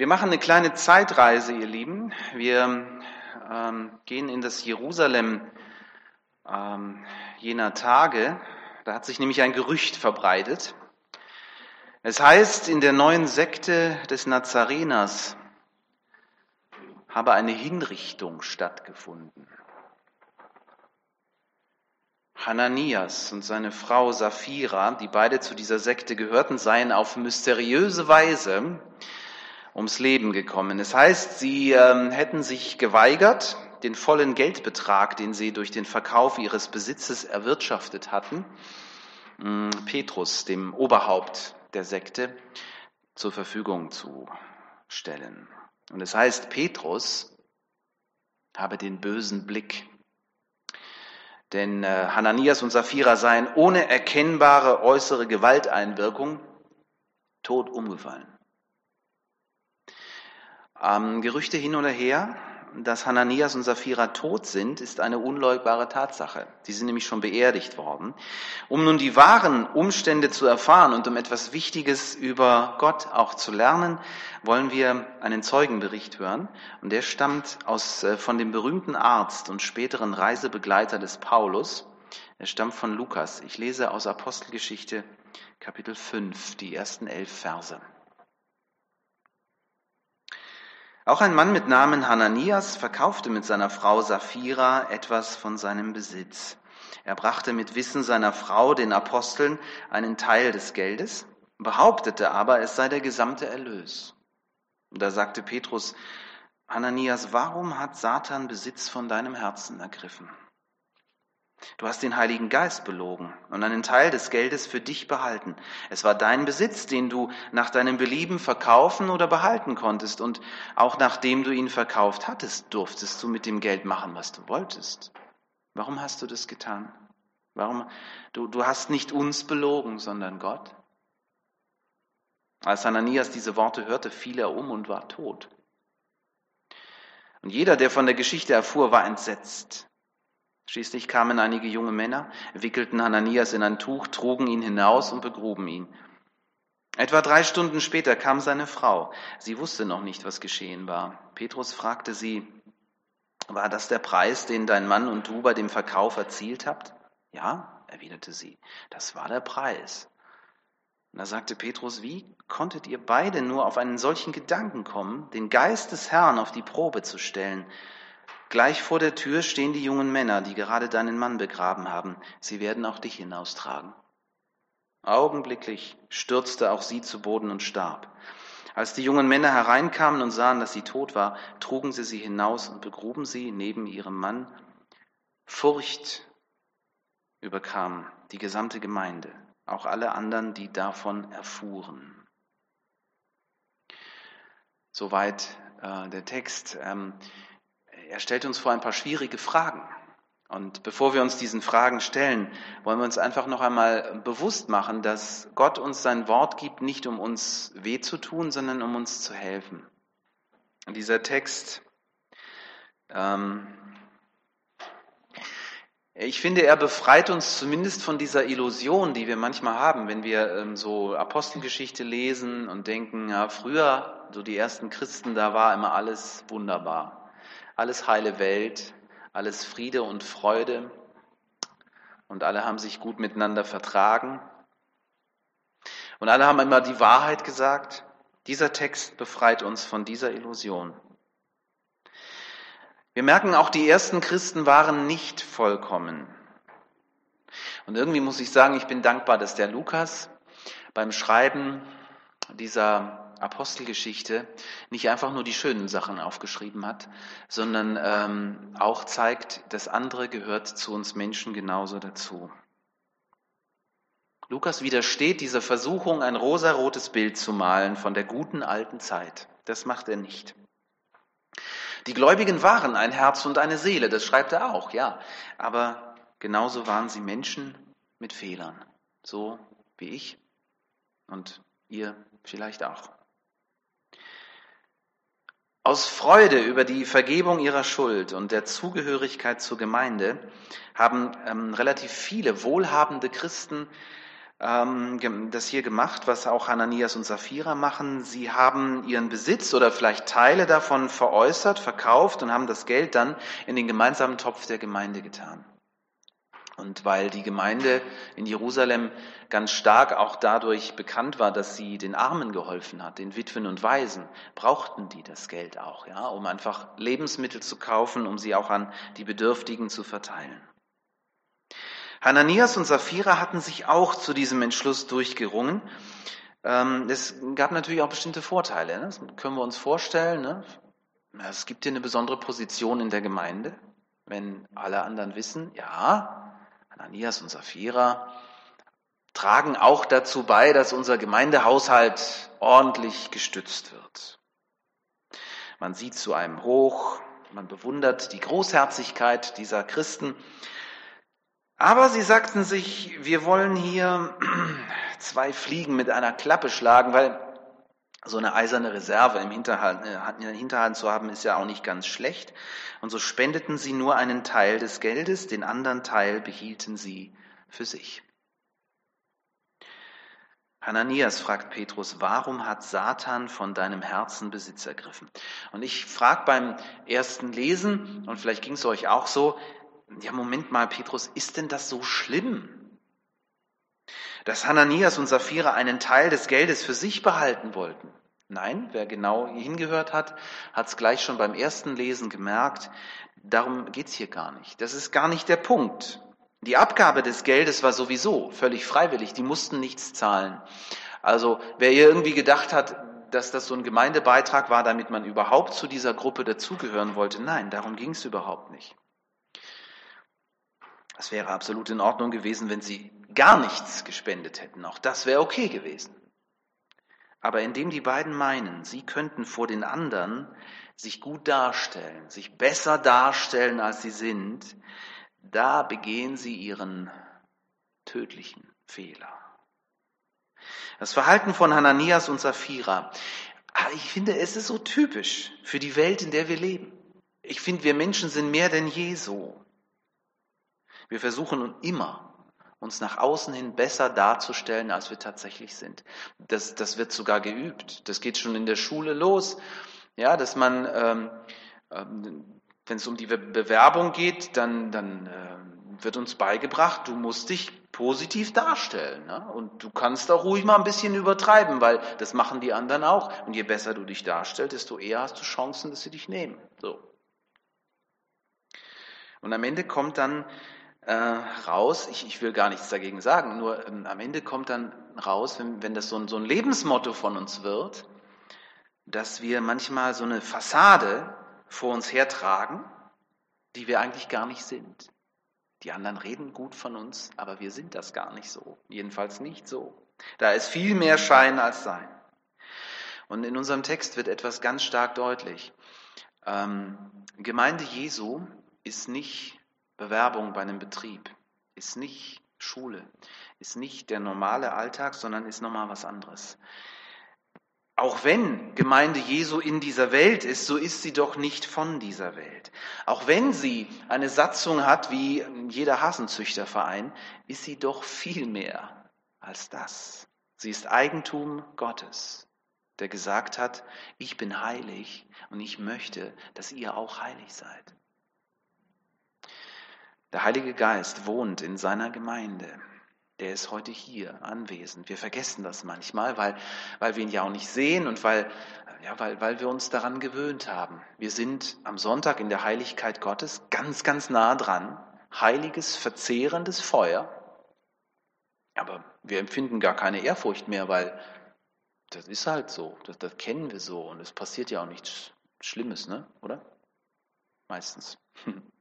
Wir machen eine kleine Zeitreise, ihr Lieben. Wir ähm, gehen in das Jerusalem ähm, jener Tage. Da hat sich nämlich ein Gerücht verbreitet. Es heißt, in der neuen Sekte des Nazareners habe eine Hinrichtung stattgefunden. Hananias und seine Frau Sapphira, die beide zu dieser Sekte gehörten, seien auf mysteriöse Weise ums Leben gekommen. Es heißt, sie ähm, hätten sich geweigert, den vollen Geldbetrag, den sie durch den Verkauf ihres Besitzes erwirtschaftet hatten, ähm, Petrus, dem Oberhaupt der Sekte, zur Verfügung zu stellen. Und es heißt, Petrus habe den bösen Blick denn äh, Hananias und Sapphira seien ohne erkennbare äußere Gewalteinwirkung tot umgefallen. Ähm, Gerüchte hin oder her, dass Hananias und Sapphira tot sind, ist eine unleugbare Tatsache. Sie sind nämlich schon beerdigt worden. Um nun die wahren Umstände zu erfahren und um etwas Wichtiges über Gott auch zu lernen, wollen wir einen Zeugenbericht hören. Und der stammt aus, äh, von dem berühmten Arzt und späteren Reisebegleiter des Paulus. Er stammt von Lukas. Ich lese aus Apostelgeschichte Kapitel 5, die ersten elf Verse. Auch ein Mann mit Namen Hananias verkaufte mit seiner Frau Sapphira etwas von seinem Besitz. Er brachte mit Wissen seiner Frau den Aposteln einen Teil des Geldes, behauptete aber, es sei der gesamte Erlös. Da sagte Petrus, Hananias, warum hat Satan Besitz von deinem Herzen ergriffen? Du hast den Heiligen Geist belogen und einen Teil des Geldes für dich behalten. Es war dein Besitz, den du nach deinem Belieben verkaufen oder behalten konntest. Und auch nachdem du ihn verkauft hattest, durftest du mit dem Geld machen, was du wolltest. Warum hast du das getan? Warum? Du, du hast nicht uns belogen, sondern Gott. Als Ananias diese Worte hörte, fiel er um und war tot. Und jeder, der von der Geschichte erfuhr, war entsetzt. Schließlich kamen einige junge Männer, wickelten Hananias in ein Tuch, trugen ihn hinaus und begruben ihn. Etwa drei Stunden später kam seine Frau. Sie wusste noch nicht, was geschehen war. Petrus fragte sie, war das der Preis, den dein Mann und du bei dem Verkauf erzielt habt? Ja, erwiderte sie, das war der Preis. Und da sagte Petrus, wie konntet ihr beide nur auf einen solchen Gedanken kommen, den Geist des Herrn auf die Probe zu stellen? Gleich vor der Tür stehen die jungen Männer, die gerade deinen Mann begraben haben. Sie werden auch dich hinaustragen. Augenblicklich stürzte auch sie zu Boden und starb. Als die jungen Männer hereinkamen und sahen, dass sie tot war, trugen sie sie hinaus und begruben sie neben ihrem Mann. Furcht überkam die gesamte Gemeinde, auch alle anderen, die davon erfuhren. Soweit äh, der Text. Ähm, er stellt uns vor ein paar schwierige Fragen. Und bevor wir uns diesen Fragen stellen, wollen wir uns einfach noch einmal bewusst machen, dass Gott uns sein Wort gibt, nicht um uns weh zu tun, sondern um uns zu helfen. Und dieser Text, ähm, ich finde, er befreit uns zumindest von dieser Illusion, die wir manchmal haben, wenn wir ähm, so Apostelgeschichte lesen und denken, ja, früher, so die ersten Christen, da war immer alles wunderbar alles heile Welt, alles Friede und Freude und alle haben sich gut miteinander vertragen und alle haben immer die Wahrheit gesagt. Dieser Text befreit uns von dieser Illusion. Wir merken auch, die ersten Christen waren nicht vollkommen. Und irgendwie muss ich sagen, ich bin dankbar, dass der Lukas beim Schreiben dieser Apostelgeschichte nicht einfach nur die schönen Sachen aufgeschrieben hat, sondern ähm, auch zeigt, das andere gehört zu uns Menschen genauso dazu. Lukas widersteht dieser Versuchung, ein rosarotes Bild zu malen von der guten alten Zeit. Das macht er nicht. Die Gläubigen waren ein Herz und eine Seele, das schreibt er auch, ja. Aber genauso waren sie Menschen mit Fehlern, so wie ich und ihr vielleicht auch. Aus Freude über die Vergebung ihrer Schuld und der Zugehörigkeit zur Gemeinde haben ähm, relativ viele wohlhabende Christen ähm, das hier gemacht, was auch Hananias und Sapphira machen. Sie haben ihren Besitz oder vielleicht Teile davon veräußert, verkauft und haben das Geld dann in den gemeinsamen Topf der Gemeinde getan. Und weil die Gemeinde in Jerusalem ganz stark auch dadurch bekannt war, dass sie den Armen geholfen hat, den Witwen und Waisen, brauchten die das Geld auch, ja, um einfach Lebensmittel zu kaufen, um sie auch an die Bedürftigen zu verteilen. Hananias und Sapphira hatten sich auch zu diesem Entschluss durchgerungen. Ähm, es gab natürlich auch bestimmte Vorteile. Ne? Das können wir uns vorstellen. Ne? Es gibt hier eine besondere Position in der Gemeinde, wenn alle anderen wissen, ja, Ananias und Sapphira tragen auch dazu bei, dass unser Gemeindehaushalt ordentlich gestützt wird. Man sieht zu einem hoch, man bewundert die Großherzigkeit dieser Christen. Aber sie sagten sich, wir wollen hier zwei Fliegen mit einer Klappe schlagen, weil so eine eiserne Reserve im Hinterhalt, äh, in der Hinterhand zu haben, ist ja auch nicht ganz schlecht. Und so spendeten sie nur einen Teil des Geldes, den anderen Teil behielten sie für sich. Hananias fragt Petrus, warum hat Satan von deinem Herzen Besitz ergriffen? Und ich frage beim ersten Lesen, und vielleicht ging es euch auch so, ja, Moment mal, Petrus, ist denn das so schlimm? Dass Hananias und Sapphira einen Teil des Geldes für sich behalten wollten. Nein, wer genau hingehört hat, hat es gleich schon beim ersten Lesen gemerkt. Darum geht's hier gar nicht. Das ist gar nicht der Punkt. Die Abgabe des Geldes war sowieso völlig freiwillig. Die mussten nichts zahlen. Also wer irgendwie gedacht hat, dass das so ein Gemeindebeitrag war, damit man überhaupt zu dieser Gruppe dazugehören wollte, nein, darum ging es überhaupt nicht. Es wäre absolut in Ordnung gewesen, wenn sie gar nichts gespendet hätten. Auch das wäre okay gewesen. Aber indem die beiden meinen, sie könnten vor den anderen sich gut darstellen, sich besser darstellen, als sie sind, da begehen sie ihren tödlichen Fehler. Das Verhalten von Hananias und Sapphira, ah, ich finde, es ist so typisch für die Welt, in der wir leben. Ich finde, wir Menschen sind mehr denn je so. Wir versuchen immer uns nach außen hin besser darzustellen, als wir tatsächlich sind. Das, das wird sogar geübt. Das geht schon in der Schule los. Ja, dass man, ähm, ähm, wenn es um die Bewerbung geht, dann, dann äh, wird uns beigebracht, du musst dich positiv darstellen. Ne? Und du kannst auch ruhig mal ein bisschen übertreiben, weil das machen die anderen auch. Und je besser du dich darstellst, desto eher hast du Chancen, dass sie dich nehmen. So. Und am Ende kommt dann äh, raus, ich, ich will gar nichts dagegen sagen, nur ähm, am Ende kommt dann raus, wenn, wenn das so ein, so ein Lebensmotto von uns wird, dass wir manchmal so eine Fassade vor uns hertragen, die wir eigentlich gar nicht sind. Die anderen reden gut von uns, aber wir sind das gar nicht so. Jedenfalls nicht so. Da ist viel mehr Schein als Sein. Und in unserem Text wird etwas ganz stark deutlich. Ähm, Gemeinde Jesu ist nicht Bewerbung bei einem Betrieb, ist nicht Schule, ist nicht der normale Alltag, sondern ist nochmal was anderes. Auch wenn Gemeinde Jesu in dieser Welt ist, so ist sie doch nicht von dieser Welt. Auch wenn sie eine Satzung hat wie jeder Hasenzüchterverein, ist sie doch viel mehr als das. Sie ist Eigentum Gottes, der gesagt hat, ich bin heilig und ich möchte, dass ihr auch heilig seid. Der Heilige Geist wohnt in seiner Gemeinde. Der ist heute hier anwesend. Wir vergessen das manchmal, weil, weil wir ihn ja auch nicht sehen und weil, ja, weil, weil wir uns daran gewöhnt haben. Wir sind am Sonntag in der Heiligkeit Gottes ganz, ganz nah dran. Heiliges, verzehrendes Feuer. Aber wir empfinden gar keine Ehrfurcht mehr, weil das ist halt so. Das, das kennen wir so und es passiert ja auch nichts Schlimmes, ne? oder? Meistens.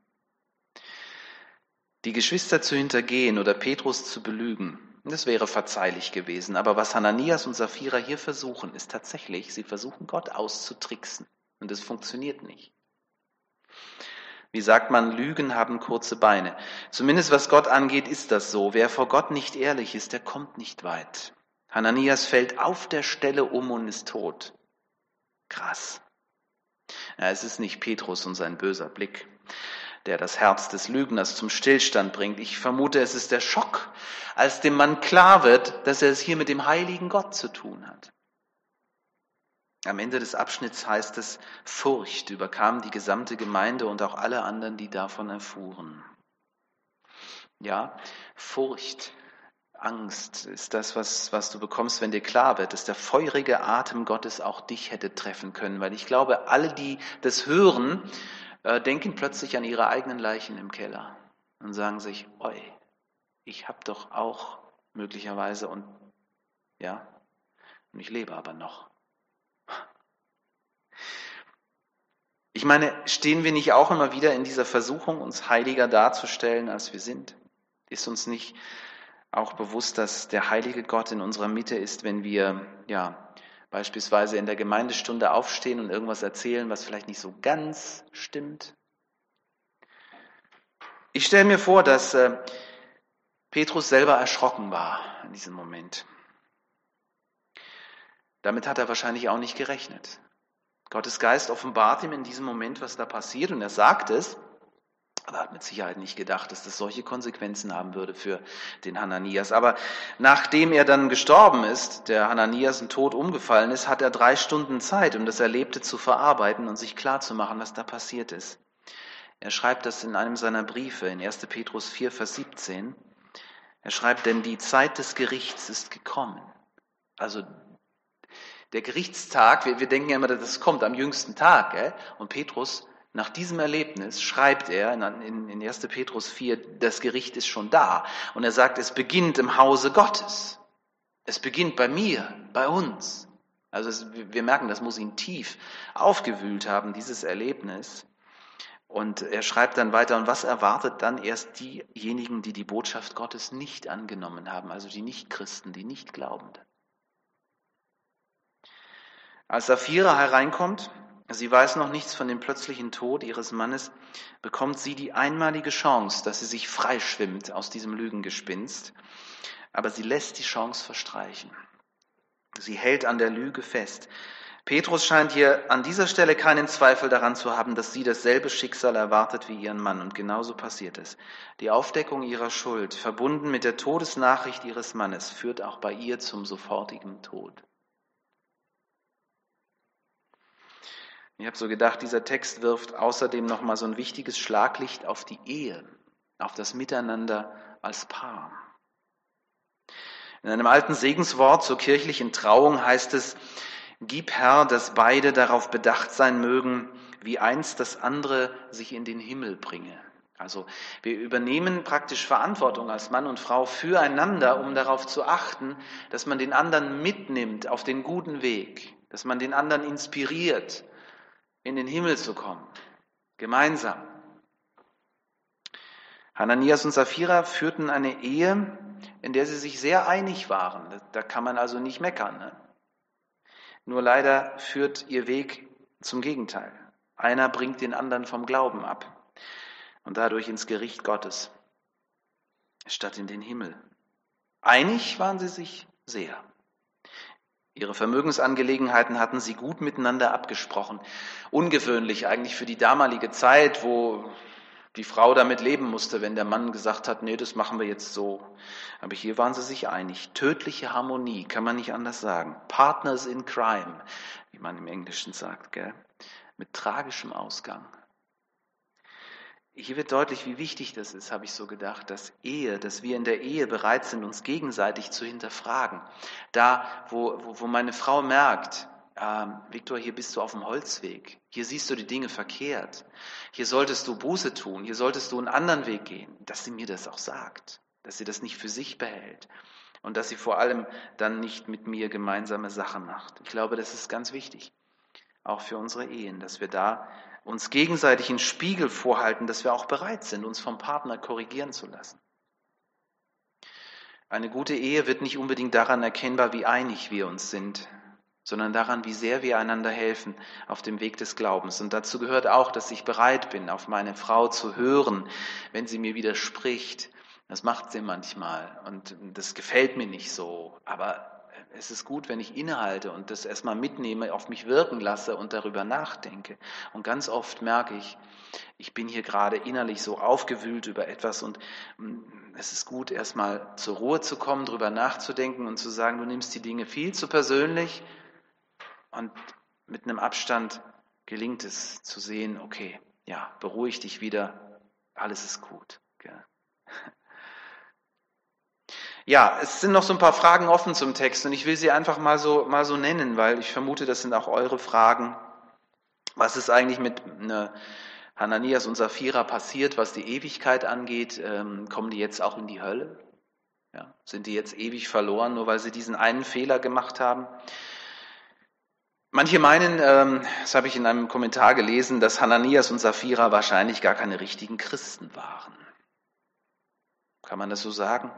die Geschwister zu hintergehen oder Petrus zu belügen, das wäre verzeihlich gewesen. Aber was Hananias und Sapphira hier versuchen, ist tatsächlich, sie versuchen Gott auszutricksen. Und es funktioniert nicht. Wie sagt man, Lügen haben kurze Beine. Zumindest was Gott angeht, ist das so. Wer vor Gott nicht ehrlich ist, der kommt nicht weit. Hananias fällt auf der Stelle um und ist tot. Krass. Ja, es ist nicht Petrus und sein böser Blick. Der das Herz des Lügners zum Stillstand bringt. Ich vermute, es ist der Schock, als dem Mann klar wird, dass er es hier mit dem heiligen Gott zu tun hat. Am Ende des Abschnitts heißt es, Furcht überkam die gesamte Gemeinde und auch alle anderen, die davon erfuhren. Ja, Furcht, Angst ist das, was, was du bekommst, wenn dir klar wird, dass der feurige Atem Gottes auch dich hätte treffen können. Weil ich glaube, alle, die das hören, äh, denken plötzlich an ihre eigenen Leichen im Keller und sagen sich, oi, ich habe doch auch möglicherweise und ja, und ich lebe aber noch. Ich meine, stehen wir nicht auch immer wieder in dieser Versuchung, uns heiliger darzustellen, als wir sind? Ist uns nicht auch bewusst, dass der heilige Gott in unserer Mitte ist, wenn wir ja beispielsweise in der Gemeindestunde aufstehen und irgendwas erzählen, was vielleicht nicht so ganz stimmt? Ich stelle mir vor, dass äh, Petrus selber erschrocken war in diesem Moment. Damit hat er wahrscheinlich auch nicht gerechnet. Gottes Geist offenbart ihm in diesem Moment, was da passiert, und er sagt es, aber er hat mit Sicherheit nicht gedacht, dass das solche Konsequenzen haben würde für den Hananias. Aber nachdem er dann gestorben ist, der Hananias in Tod umgefallen ist, hat er drei Stunden Zeit, um das Erlebte zu verarbeiten und sich klarzumachen, was da passiert ist. Er schreibt das in einem seiner Briefe, in 1. Petrus 4, Vers 17. Er schreibt, denn die Zeit des Gerichts ist gekommen. Also der Gerichtstag, wir, wir denken ja immer, das kommt am jüngsten Tag. Gell? Und Petrus, nach diesem Erlebnis, schreibt er in, in 1. Petrus 4, das Gericht ist schon da. Und er sagt, es beginnt im Hause Gottes. Es beginnt bei mir, bei uns. Also es, wir merken, das muss ihn tief aufgewühlt haben, dieses Erlebnis. Und er schreibt dann weiter, und was erwartet dann erst diejenigen, die die Botschaft Gottes nicht angenommen haben, also die Nichtchristen, die Nichtglaubenden? Als Sapphira hereinkommt, sie weiß noch nichts von dem plötzlichen Tod ihres Mannes, bekommt sie die einmalige Chance, dass sie sich freischwimmt aus diesem Lügengespinst. Aber sie lässt die Chance verstreichen. Sie hält an der Lüge fest. Petrus scheint hier an dieser Stelle keinen Zweifel daran zu haben, dass sie dasselbe Schicksal erwartet wie ihren Mann. Und genauso passiert es. Die Aufdeckung ihrer Schuld, verbunden mit der Todesnachricht ihres Mannes, führt auch bei ihr zum sofortigen Tod. Ich habe so gedacht, dieser Text wirft außerdem nochmal so ein wichtiges Schlaglicht auf die Ehe, auf das Miteinander als Paar. In einem alten Segenswort zur kirchlichen Trauung heißt es, Gib Herr, dass beide darauf bedacht sein mögen, wie eins das andere sich in den Himmel bringe. Also wir übernehmen praktisch Verantwortung als Mann und Frau füreinander, um darauf zu achten, dass man den anderen mitnimmt auf den guten Weg, dass man den anderen inspiriert, in den Himmel zu kommen. Gemeinsam. Hananias und Sapphira führten eine Ehe, in der sie sich sehr einig waren. Da kann man also nicht meckern. Ne? Nur leider führt ihr Weg zum Gegenteil. Einer bringt den anderen vom Glauben ab und dadurch ins Gericht Gottes, statt in den Himmel. Einig waren sie sich sehr. Ihre Vermögensangelegenheiten hatten sie gut miteinander abgesprochen. Ungewöhnlich eigentlich für die damalige Zeit, wo die Frau damit leben musste, wenn der Mann gesagt hat, nee, das machen wir jetzt so. Aber hier waren sie sich einig. Tödliche Harmonie, kann man nicht anders sagen. Partners in Crime, wie man im Englischen sagt, gell? mit tragischem Ausgang. Hier wird deutlich, wie wichtig das ist, habe ich so gedacht, dass Ehe, dass wir in der Ehe bereit sind, uns gegenseitig zu hinterfragen. Da, wo, wo, wo meine Frau merkt, ähm, Viktor, hier bist du auf dem Holzweg, hier siehst du die Dinge verkehrt, hier solltest du Buße tun, hier solltest du einen anderen Weg gehen, dass sie mir das auch sagt, dass sie das nicht für sich behält. Und dass sie vor allem dann nicht mit mir gemeinsame Sachen macht. Ich glaube, das ist ganz wichtig, auch für unsere Ehen, dass wir da uns gegenseitig einen Spiegel vorhalten, dass wir auch bereit sind, uns vom Partner korrigieren zu lassen. Eine gute Ehe wird nicht unbedingt daran erkennbar, wie einig wir uns sind, sondern daran, wie sehr wir einander helfen auf dem Weg des Glaubens. Und dazu gehört auch, dass ich bereit bin, auf meine Frau zu hören, wenn sie mir widerspricht. Das macht sie manchmal und das gefällt mir nicht so, aber es ist gut, wenn ich innehalte und das erstmal mitnehme, auf mich wirken lasse und darüber nachdenke. Und ganz oft merke ich, ich bin hier gerade innerlich so aufgewühlt über etwas und mm, es ist gut, erstmal zur Ruhe zu kommen, darüber nachzudenken und zu sagen, du nimmst die Dinge viel zu persönlich und mit einem Abstand gelingt es zu sehen, okay, ja, beruhig dich wieder, alles ist gut. Ja, es sind noch so ein paar Fragen offen zum Text und ich will sie einfach mal so, mal so nennen, weil ich vermute, das sind auch eure Fragen. Was ist eigentlich mit ne, Hananias und Sapphira passiert, was die Ewigkeit angeht? Ähm, kommen die jetzt auch in die Hölle? Ja, sind die jetzt ewig verloren, nur weil sie diesen einen Fehler gemacht haben? Manche meinen, ähm, das habe ich in einem Kommentar gelesen, dass Hananias und Sapphira wahrscheinlich gar keine richtigen Christen waren. Kann man das so sagen?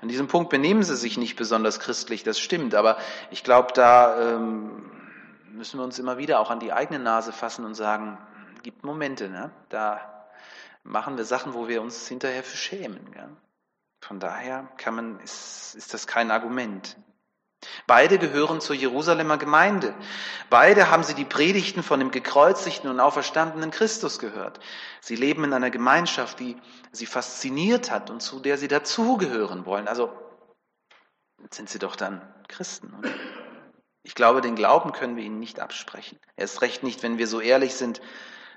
An diesem Punkt benehmen sie sich nicht besonders christlich, das stimmt, aber ich glaube, da ähm, müssen wir uns immer wieder auch an die eigene Nase fassen und sagen, gibt Momente, ne? da machen wir Sachen, wo wir uns hinterher für schämen. Gell? Von daher kann man, ist, ist das kein Argument. Beide gehören zur Jerusalemer Gemeinde. Beide haben sie die Predigten von dem gekreuzigten und auferstandenen Christus gehört. Sie leben in einer Gemeinschaft, die sie fasziniert hat und zu der sie dazugehören wollen. Also sind sie doch dann Christen. Oder? Ich glaube, den Glauben können wir ihnen nicht absprechen. Erst recht nicht, wenn wir so ehrlich sind,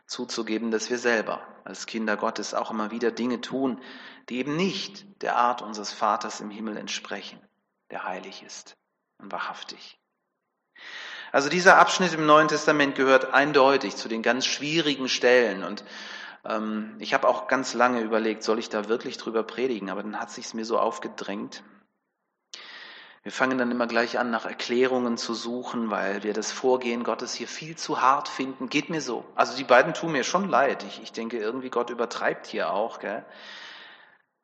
zuzugeben, dass wir selber als Kinder Gottes auch immer wieder Dinge tun, die eben nicht der Art unseres Vaters im Himmel entsprechen, der heilig ist und wahrhaftig. Also dieser Abschnitt im Neuen Testament gehört eindeutig zu den ganz schwierigen Stellen und ähm, ich habe auch ganz lange überlegt, soll ich da wirklich drüber predigen, aber dann hat sich's mir so aufgedrängt. Wir fangen dann immer gleich an, nach Erklärungen zu suchen, weil wir das Vorgehen Gottes hier viel zu hart finden. Geht mir so. Also die beiden tun mir schon leid. Ich, ich denke, irgendwie Gott übertreibt hier auch. Gell?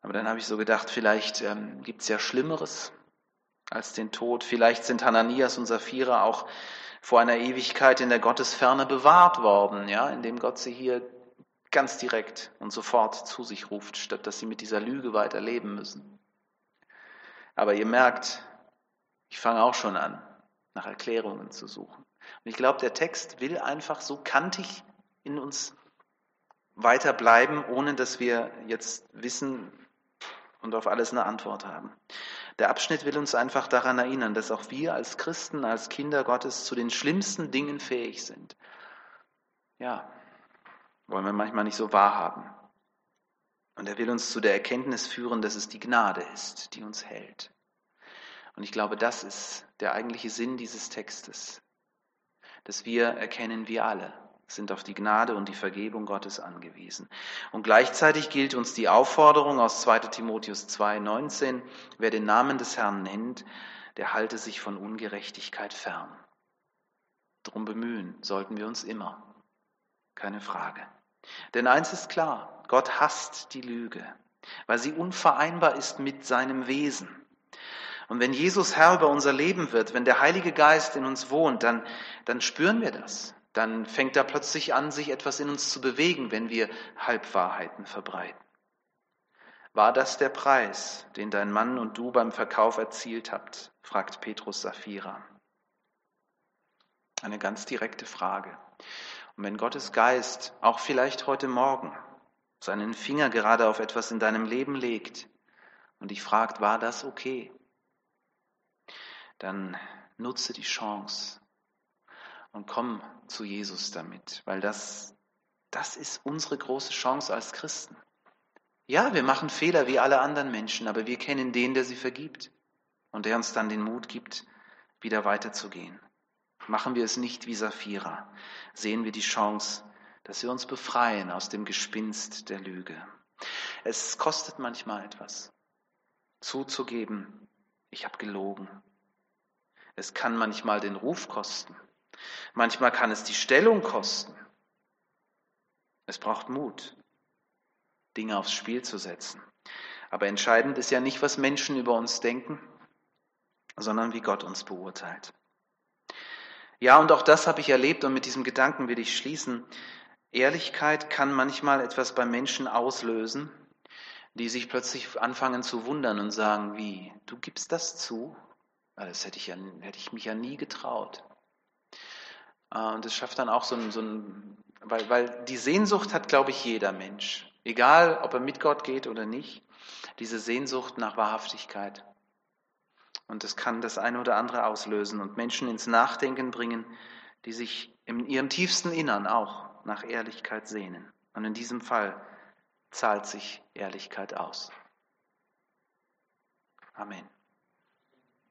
Aber dann habe ich so gedacht, vielleicht ähm, gibt's ja Schlimmeres als den Tod. Vielleicht sind Hananias und Sapphira auch vor einer Ewigkeit in der Gottesferne bewahrt worden, ja, indem Gott sie hier ganz direkt und sofort zu sich ruft, statt dass sie mit dieser Lüge weiterleben müssen. Aber ihr merkt, ich fange auch schon an, nach Erklärungen zu suchen. Und ich glaube, der Text will einfach so kantig in uns weiterbleiben, ohne dass wir jetzt wissen und auf alles eine Antwort haben. Der Abschnitt will uns einfach daran erinnern, dass auch wir als Christen, als Kinder Gottes zu den schlimmsten Dingen fähig sind. Ja, wollen wir manchmal nicht so wahrhaben. Und er will uns zu der Erkenntnis führen, dass es die Gnade ist, die uns hält. Und ich glaube, das ist der eigentliche Sinn dieses Textes, dass wir erkennen, wir alle sind auf die Gnade und die Vergebung Gottes angewiesen. Und gleichzeitig gilt uns die Aufforderung aus 2 Timotheus 2, 19, wer den Namen des Herrn nennt, der halte sich von Ungerechtigkeit fern. Drum bemühen sollten wir uns immer. Keine Frage. Denn eins ist klar, Gott hasst die Lüge, weil sie unvereinbar ist mit seinem Wesen. Und wenn Jesus Herr über unser Leben wird, wenn der Heilige Geist in uns wohnt, dann, dann spüren wir das dann fängt da plötzlich an, sich etwas in uns zu bewegen, wenn wir Halbwahrheiten verbreiten. War das der Preis, den dein Mann und du beim Verkauf erzielt habt? fragt Petrus Sapphira. Eine ganz direkte Frage. Und wenn Gottes Geist auch vielleicht heute Morgen seinen Finger gerade auf etwas in deinem Leben legt und dich fragt, war das okay? Dann nutze die Chance, und komm zu Jesus damit, weil das, das ist unsere große Chance als Christen. Ja, wir machen Fehler wie alle anderen Menschen, aber wir kennen den, der sie vergibt und der uns dann den Mut gibt, wieder weiterzugehen. Machen wir es nicht wie Sapphira, sehen wir die Chance, dass wir uns befreien aus dem Gespinst der Lüge. Es kostet manchmal etwas, zuzugeben, ich habe gelogen. Es kann manchmal den Ruf kosten. Manchmal kann es die Stellung kosten. Es braucht Mut, Dinge aufs Spiel zu setzen. Aber entscheidend ist ja nicht, was Menschen über uns denken, sondern wie Gott uns beurteilt. Ja, und auch das habe ich erlebt und mit diesem Gedanken will ich schließen. Ehrlichkeit kann manchmal etwas bei Menschen auslösen, die sich plötzlich anfangen zu wundern und sagen, wie, du gibst das zu? Das hätte ich, ja, hätte ich mich ja nie getraut. Äh, und das schafft dann auch so ein, so ein weil, weil die Sehnsucht hat, glaube ich, jeder Mensch. Egal, ob er mit Gott geht oder nicht. Diese Sehnsucht nach Wahrhaftigkeit. Und das kann das eine oder andere auslösen und Menschen ins Nachdenken bringen, die sich in ihrem tiefsten Innern auch nach Ehrlichkeit sehnen. Und in diesem Fall zahlt sich Ehrlichkeit aus. Amen.